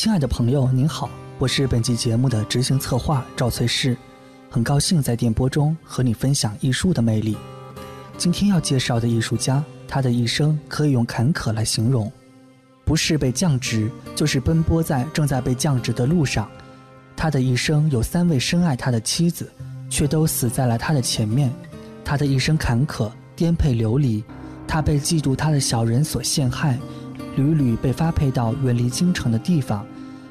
亲爱的朋友，您好，我是本期节目的执行策划赵翠氏，很高兴在电波中和你分享艺术的魅力。今天要介绍的艺术家，他的一生可以用坎坷来形容，不是被降职，就是奔波在正在被降职的路上。他的一生有三位深爱他的妻子，却都死在了他的前面。他的一生坎坷、颠沛流离，他被嫉妒他的小人所陷害。屡屡被发配到远离京城的地方，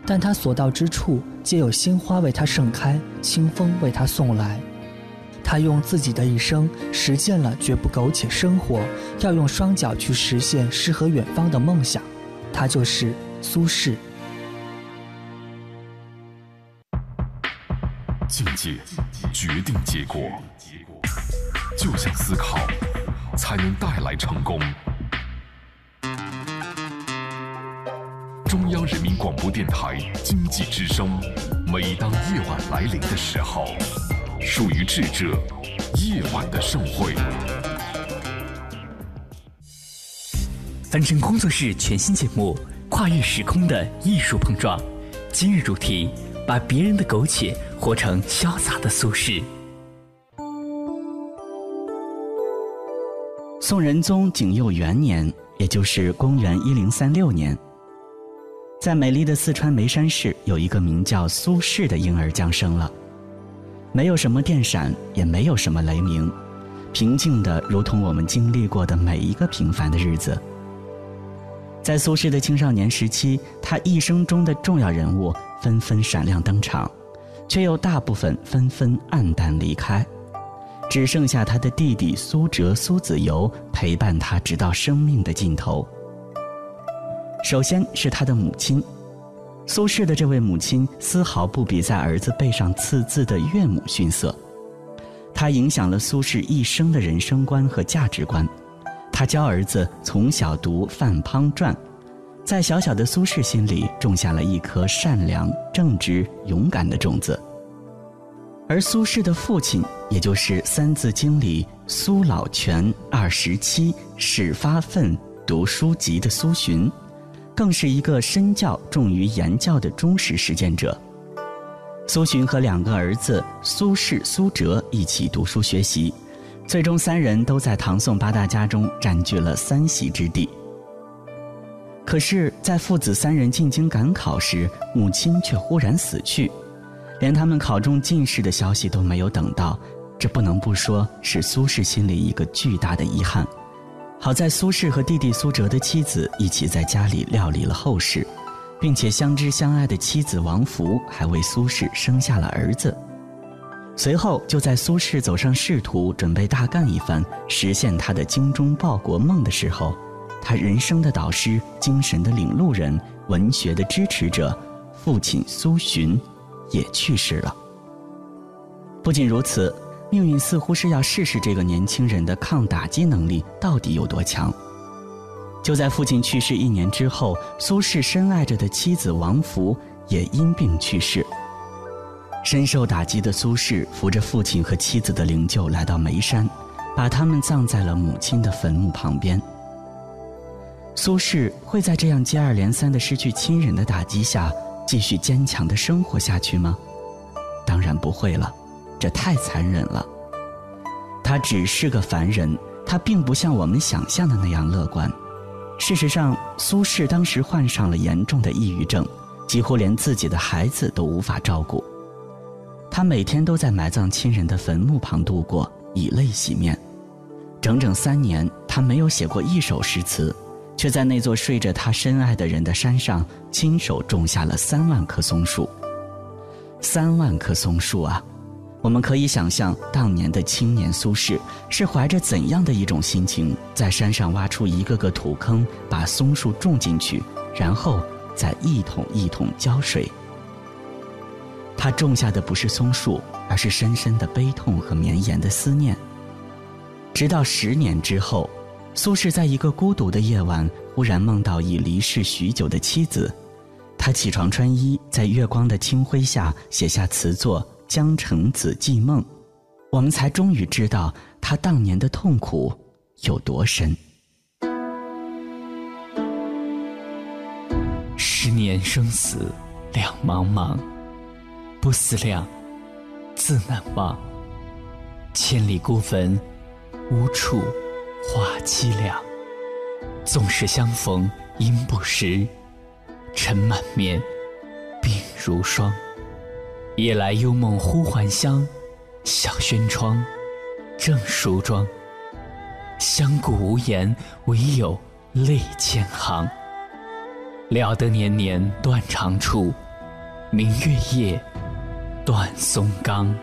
但他所到之处，皆有鲜花为他盛开，清风为他送来。他用自己的一生实践了绝不苟且生活，要用双脚去实现诗和远方的梦想。他就是苏轼。境界决定结果，就像思考，才能带来成功。中央人民广播电台经济之声，每当夜晚来临的时候，属于智者夜晚的盛会。凡尘工作室全新节目《跨越时空的艺术碰撞》，今日主题：把别人的苟且活成潇洒的苏轼。宋仁宗景佑元年，也就是公元一零三六年。在美丽的四川眉山市，有一个名叫苏轼的婴儿降生了。没有什么电闪，也没有什么雷鸣，平静的如同我们经历过的每一个平凡的日子。在苏轼的青少年时期，他一生中的重要人物纷纷闪亮登场，却又大部分纷纷黯淡离开，只剩下他的弟弟苏辙、苏子由陪伴他直到生命的尽头。首先是他的母亲，苏轼的这位母亲丝毫不比在儿子背上刺字的岳母逊色，她影响了苏轼一生的人生观和价值观。他教儿子从小读《范滂传》，在小小的苏轼心里种下了一颗善良、正直、勇敢的种子。而苏轼的父亲，也就是《三字经》里“苏老泉二十七，始发愤读书籍”的苏洵。更是一个身教重于言教的忠实实践者。苏洵和两个儿子苏轼、苏辙一起读书学习，最终三人都在唐宋八大家中占据了三席之地。可是，在父子三人进京赶考时，母亲却忽然死去，连他们考中进士的消息都没有等到，这不能不说是苏轼心里一个巨大的遗憾。好在苏轼和弟弟苏辙的妻子一起在家里料理了后事，并且相知相爱的妻子王弗还为苏轼生下了儿子。随后，就在苏轼走上仕途，准备大干一番，实现他的精忠报国梦的时候，他人生的导师、精神的领路人、文学的支持者，父亲苏洵，也去世了。不仅如此。命运似乎是要试试这个年轻人的抗打击能力到底有多强。就在父亲去世一年之后，苏轼深爱着的妻子王弗也因病去世。深受打击的苏轼扶着父亲和妻子的灵柩来到眉山，把他们葬在了母亲的坟墓旁边。苏轼会在这样接二连三的失去亲人的打击下继续坚强的生活下去吗？当然不会了。这太残忍了。他只是个凡人，他并不像我们想象的那样乐观。事实上，苏轼当时患上了严重的抑郁症，几乎连自己的孩子都无法照顾。他每天都在埋葬亲人的坟墓旁度过，以泪洗面。整整三年，他没有写过一首诗词，却在那座睡着他深爱的人的山上，亲手种下了三万棵松树。三万棵松树啊！我们可以想象，当年的青年苏轼是怀着怎样的一种心情，在山上挖出一个个土坑，把松树种进去，然后再一桶一桶浇水。他种下的不是松树，而是深深的悲痛和绵延的思念。直到十年之后，苏轼在一个孤独的夜晚，忽然梦到已离世许久的妻子。他起床穿衣，在月光的清辉下写下词作。江城子寄梦，我们才终于知道他当年的痛苦有多深。十。年生死两茫茫，不思量，自难忘。千里孤坟，无处话凄凉。纵使相逢应不识，尘满面，鬓如霜。夜来幽梦忽还乡，小轩窗，正梳妆。相顾无言，唯有泪千行。料得年年断肠处，明月夜，断松冈。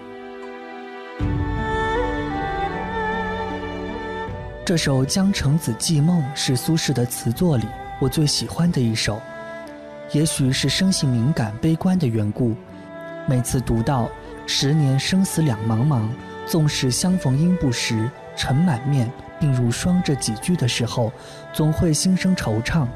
这首《江城子寄梦》是苏轼的词作里我最喜欢的一首。也许是生性敏感、悲观的缘故，每次读到“十年生死两茫茫，纵使相逢应不识，尘满面，鬓如霜”这几句的时候，总会心生惆怅。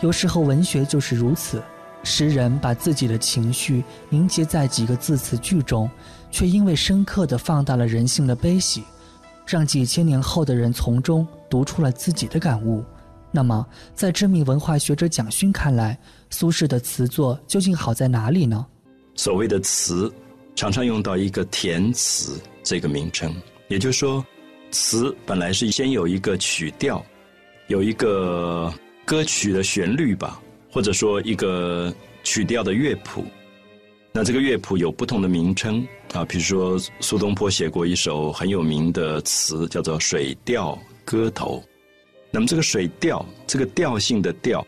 有时候文学就是如此，诗人把自己的情绪凝结在几个字词句中，却因为深刻地放大了人性的悲喜。让几千年后的人从中读出了自己的感悟。那么，在知名文化学者蒋勋看来，苏轼的词作究竟好在哪里呢？所谓的词，常常用到一个填词这个名称，也就是说，词本来是先有一个曲调，有一个歌曲的旋律吧，或者说一个曲调的乐谱。那这个乐谱有不同的名称啊，比如说苏东坡写过一首很有名的词，叫做《水调歌头》。那么这个水调，这个调性的调，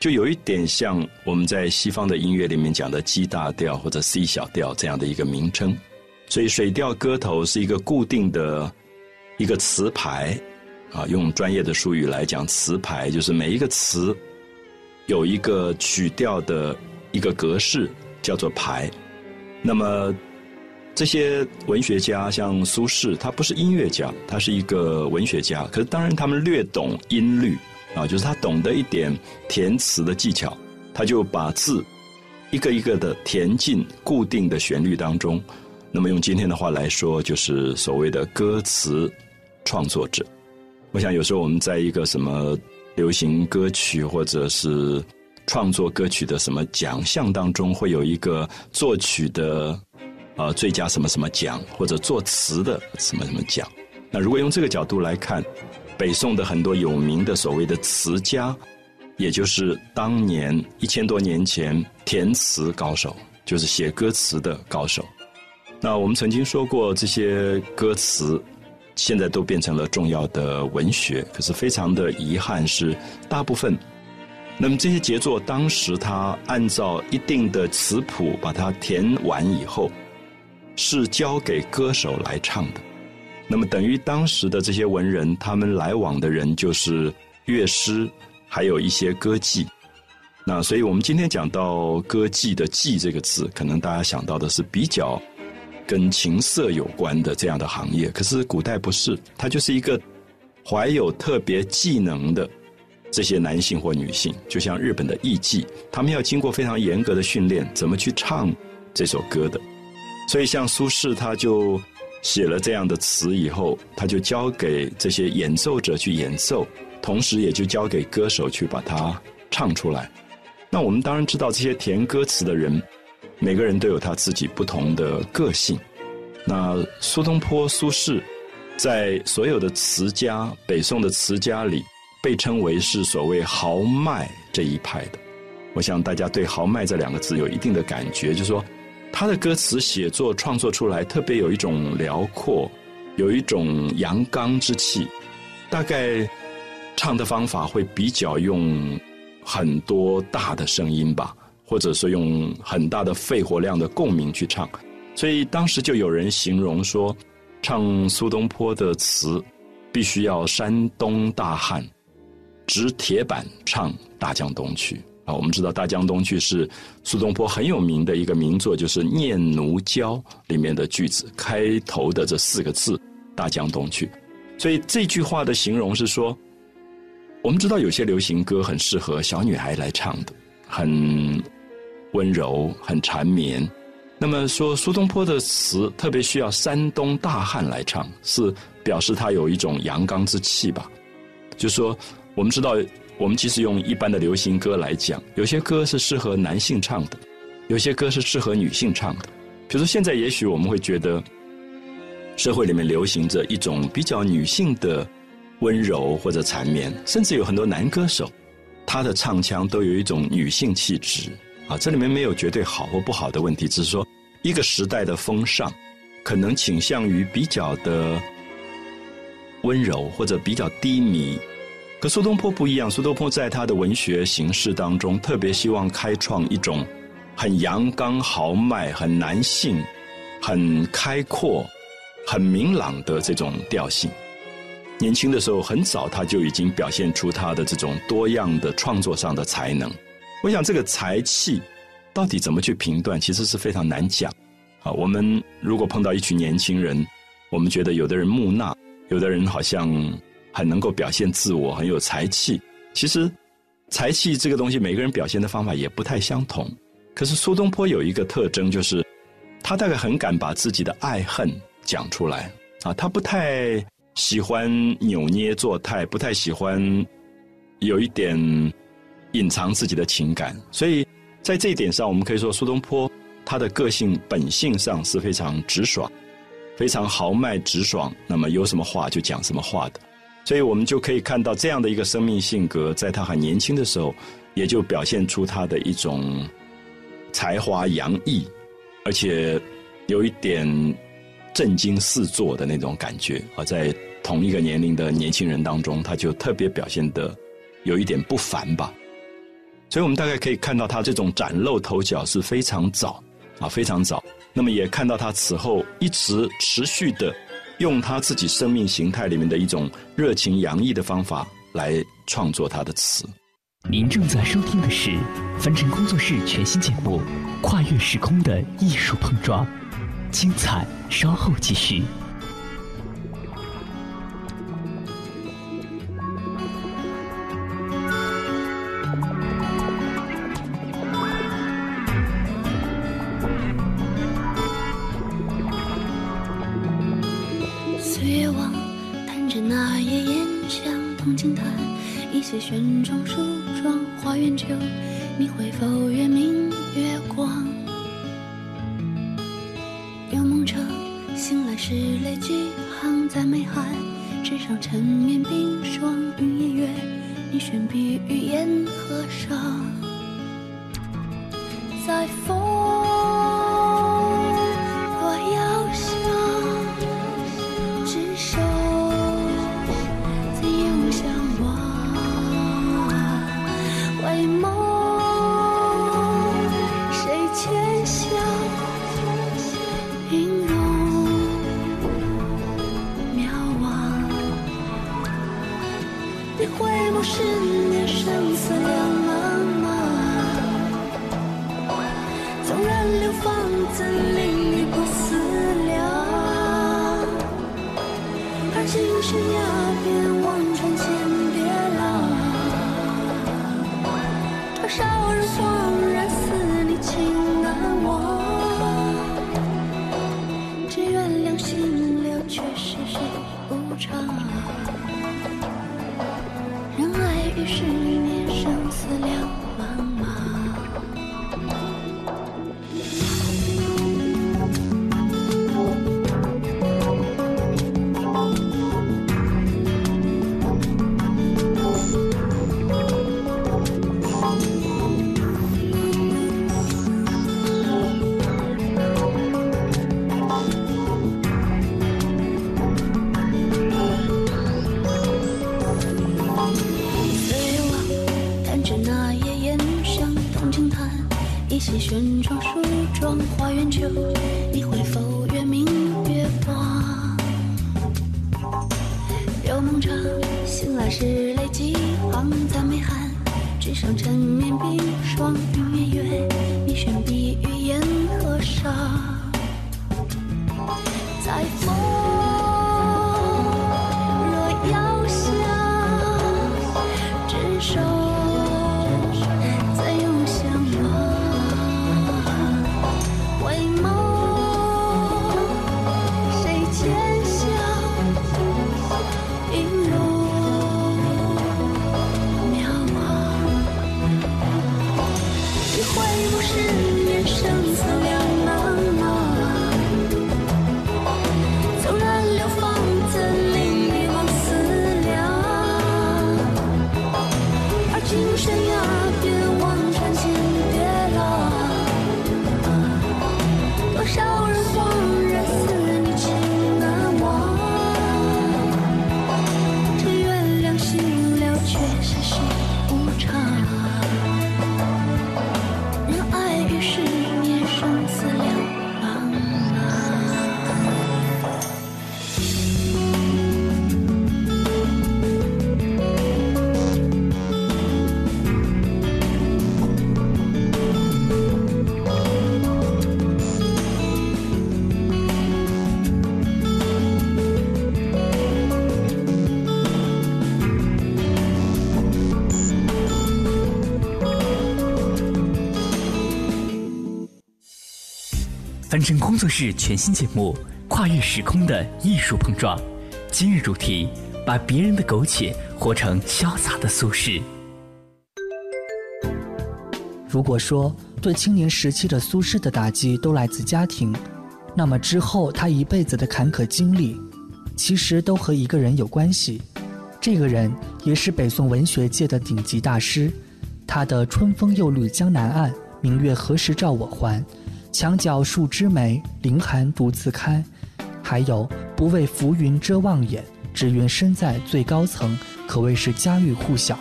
就有一点像我们在西方的音乐里面讲的 G 大调或者 C 小调这样的一个名称。所以《水调歌头》是一个固定的一个词牌啊，用专业的术语来讲，词牌就是每一个词有一个曲调的一个格式。叫做牌，那么这些文学家像苏轼，他不是音乐家，他是一个文学家。可是当然，他们略懂音律啊，就是他懂得一点填词的技巧，他就把字一个一个的填进固定的旋律当中。那么用今天的话来说，就是所谓的歌词创作者。我想有时候我们在一个什么流行歌曲或者是。创作歌曲的什么奖项当中会有一个作曲的，呃，最佳什么什么奖，或者作词的什么什么奖。那如果用这个角度来看，北宋的很多有名的所谓的词家，也就是当年一千多年前填词高手，就是写歌词的高手。那我们曾经说过，这些歌词现在都变成了重要的文学，可是非常的遗憾是，大部分。那么这些杰作，当时他按照一定的词谱把它填完以后，是交给歌手来唱的。那么等于当时的这些文人，他们来往的人就是乐师，还有一些歌妓。那所以我们今天讲到歌妓的“妓”这个字，可能大家想到的是比较跟情色有关的这样的行业。可是古代不是，它就是一个怀有特别技能的。这些男性或女性，就像日本的艺妓，他们要经过非常严格的训练，怎么去唱这首歌的。所以，像苏轼，他就写了这样的词以后，他就交给这些演奏者去演奏，同时也就交给歌手去把它唱出来。那我们当然知道，这些填歌词的人，每个人都有他自己不同的个性。那苏东坡、苏轼，在所有的词家，北宋的词家里。被称为是所谓豪迈这一派的，我想大家对豪迈这两个字有一定的感觉，就是说他的歌词写作创作出来特别有一种辽阔，有一种阳刚之气，大概唱的方法会比较用很多大的声音吧，或者说用很大的肺活量的共鸣去唱，所以当时就有人形容说，唱苏东坡的词必须要山东大汉。执铁板唱《大江东去》我们知道《大江东去》是苏东坡很有名的一个名作，就是《念奴娇》里面的句子开头的这四个字“大江东去”。所以这句话的形容是说，我们知道有些流行歌很适合小女孩来唱的，很温柔、很缠绵。那么说苏东坡的词特别需要山东大汉来唱，是表示他有一种阳刚之气吧？就说。我们知道，我们其实用一般的流行歌来讲，有些歌是适合男性唱的，有些歌是适合女性唱的。比如说现在，也许我们会觉得社会里面流行着一种比较女性的温柔或者缠绵，甚至有很多男歌手，他的唱腔都有一种女性气质啊。这里面没有绝对好或不好的问题，只是说一个时代的风尚可能倾向于比较的温柔或者比较低迷。可苏东坡不一样，苏东坡在他的文学形式当中，特别希望开创一种很阳刚豪迈、很男性、很开阔、很明朗的这种调性。年轻的时候，很早他就已经表现出他的这种多样的创作上的才能。我想，这个才气到底怎么去评断，其实是非常难讲。啊，我们如果碰到一群年轻人，我们觉得有的人木讷，有的人好像。很能够表现自我，很有才气。其实，才气这个东西，每个人表现的方法也不太相同。可是苏东坡有一个特征，就是他大概很敢把自己的爱恨讲出来啊。他不太喜欢扭捏作态，不太喜欢有一点隐藏自己的情感。所以在这一点上，我们可以说苏东坡他的个性本性上是非常直爽、非常豪迈直爽。那么有什么话就讲什么话的。所以我们就可以看到这样的一个生命性格，在他很年轻的时候，也就表现出他的一种才华洋溢，而且有一点震惊四座的那种感觉啊，在同一个年龄的年轻人当中，他就特别表现的有一点不凡吧。所以我们大概可以看到他这种崭露头角是非常早啊，非常早。那么也看到他此后一直持续的。用他自己生命形态里面的一种热情洋溢的方法来创作他的词。您正在收听的是凡尘工作室全新节目《跨越时空的艺术碰撞》，精彩稍后继续。岁月往，弹着那夜烟香，铜镜台，一些玄钟梳妆，花园酒，你会否月明月光？有梦者，醒来是泪几行，在眉寒，纸上缠绵冰霜，云也月，你悬笔与烟合上。在。梦长，醒来时泪几行，再没寒。纸上缠绵冰霜，与月月，你悬笔于烟河上，在。凡尘工作室全新节目《跨越时空的艺术碰撞》，今日主题：把别人的苟且活成潇洒的苏轼。如果说对青年时期的苏轼的打击都来自家庭，那么之后他一辈子的坎坷经历，其实都和一个人有关系。这个人也是北宋文学界的顶级大师，他的“春风又绿江南岸，明月何时照我还”。墙角数枝梅，凌寒独自开。还有不畏浮云遮望眼，只缘身在最高层，可谓是家喻户晓。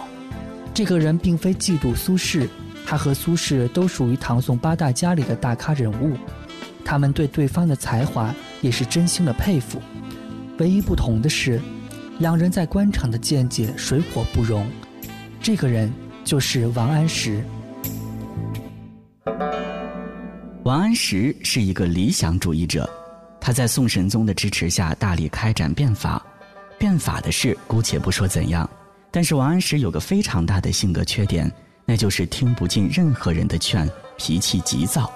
这个人并非嫉妒苏轼，他和苏轼都属于唐宋八大家里的大咖人物，他们对对方的才华也是真心的佩服。唯一不同的是，两人在官场的见解水火不容。这个人就是王安石。王安石是一个理想主义者，他在宋神宗的支持下大力开展变法。变法的事姑且不说怎样，但是王安石有个非常大的性格缺点，那就是听不进任何人的劝，脾气急躁。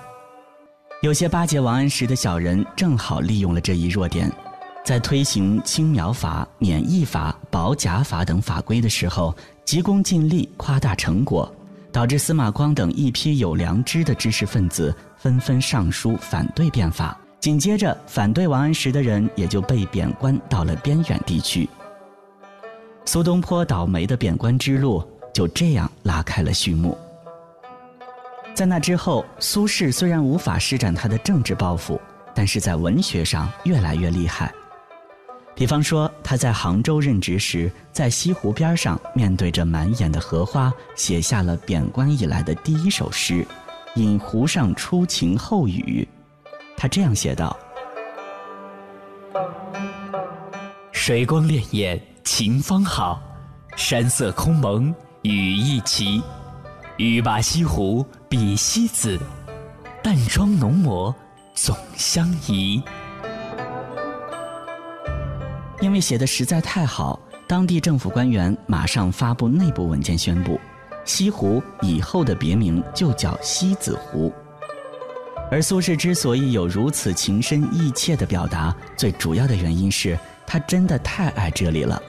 有些巴结王安石的小人正好利用了这一弱点，在推行青苗法、免役法、保甲法等法规的时候，急功近利，夸大成果。导致司马光等一批有良知的知识分子纷纷上书反对变法，紧接着反对王安石的人也就被贬官到了边远地区。苏东坡倒霉的贬官之路就这样拉开了序幕。在那之后，苏轼虽然无法施展他的政治抱负，但是在文学上越来越厉害。比方说，他在杭州任职时，在西湖边上，面对着满眼的荷花，写下了贬官以来的第一首诗《引湖上初晴后雨》。他这样写道：“水光潋滟晴方好，山色空蒙雨亦奇。欲把西湖比西子，淡妆浓抹总相宜。”因为写的实在太好，当地政府官员马上发布内部文件宣布，西湖以后的别名就叫西子湖。而苏轼之所以有如此情深意切的表达，最主要的原因是他真的太爱这里了。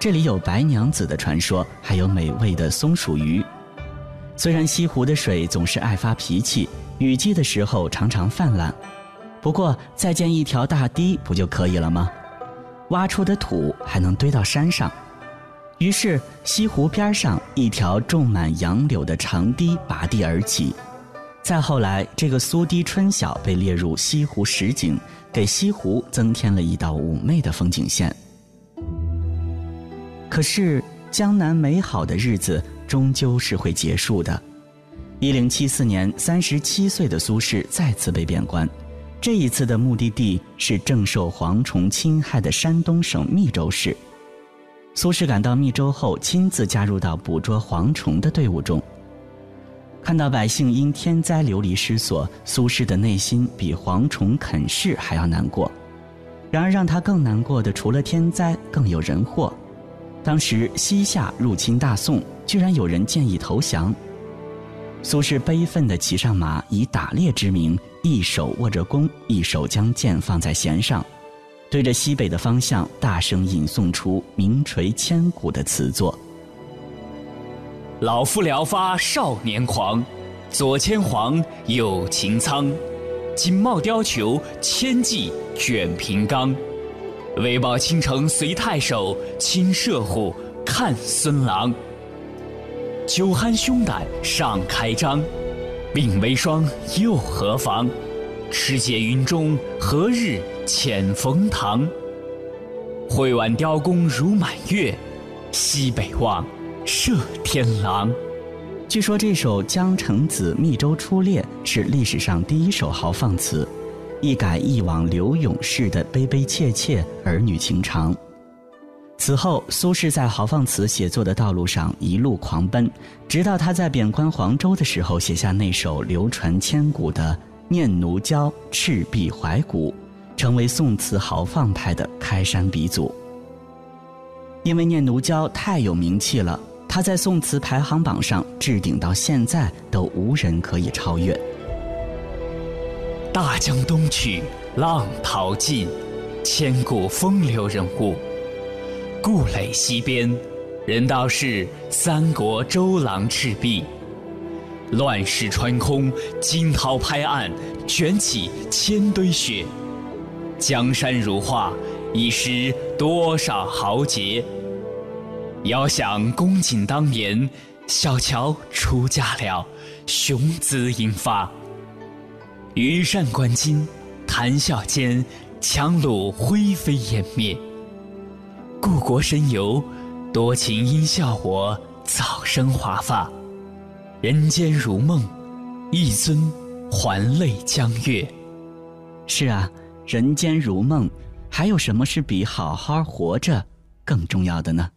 这里有白娘子的传说，还有美味的松鼠鱼。虽然西湖的水总是爱发脾气，雨季的时候常常泛滥，不过再建一条大堤不就可以了吗？挖出的土还能堆到山上，于是西湖边上一条种满杨柳的长堤拔地而起。再后来，这个苏堤春晓被列入西湖十景，给西湖增添了一道妩媚的风景线。可是，江南美好的日子终究是会结束的。一零七四年，三十七岁的苏轼再次被贬官。这一次的目的地是正受蝗虫侵害的山东省密州市。苏轼赶到密州后，亲自加入到捕捉蝗虫的队伍中。看到百姓因天灾流离失所，苏轼的内心比蝗虫啃噬还要难过。然而，让他更难过的，除了天灾，更有人祸。当时西夏入侵大宋，居然有人建议投降。苏轼悲愤地骑上马，以打猎之名。一手握着弓，一手将剑放在弦上，对着西北的方向大声吟诵出名垂千古的词作：“老夫聊发少年狂，左牵黄，右擎苍，锦帽貂裘，千骑卷平冈。为报倾城随太守，亲射虎，看孙郎。酒酣胸胆尚开张。”鬓微霜又何妨？持节云中，何日遣冯唐？会挽雕弓如满月，西北望，射天狼。据说这首《江城子·密州出猎》是历史上第一首豪放词，一改一往柳永式的悲悲切切儿女情长。此后，苏轼在豪放词写作的道路上一路狂奔，直到他在贬官黄州的时候写下那首流传千古的《念奴娇·赤壁怀古》，成为宋词豪放派的开山鼻祖。因为《念奴娇》太有名气了。他在宋词排行榜上置顶，到现在都无人可以超越。大江东去，浪淘尽，千古风流人物。故垒西边，人道是三国周郎赤壁。乱石穿空，惊涛拍岸，卷起千堆雪。江山如画，已识多少豪杰。遥想公瑾当年，小乔出嫁了，雄姿英发。羽扇纶巾，谈笑间，樯橹灰飞烟灭。故国神游，多情应笑我早生华发。人间如梦，一尊还酹江月。是啊，人间如梦，还有什么是比好好活着更重要的呢？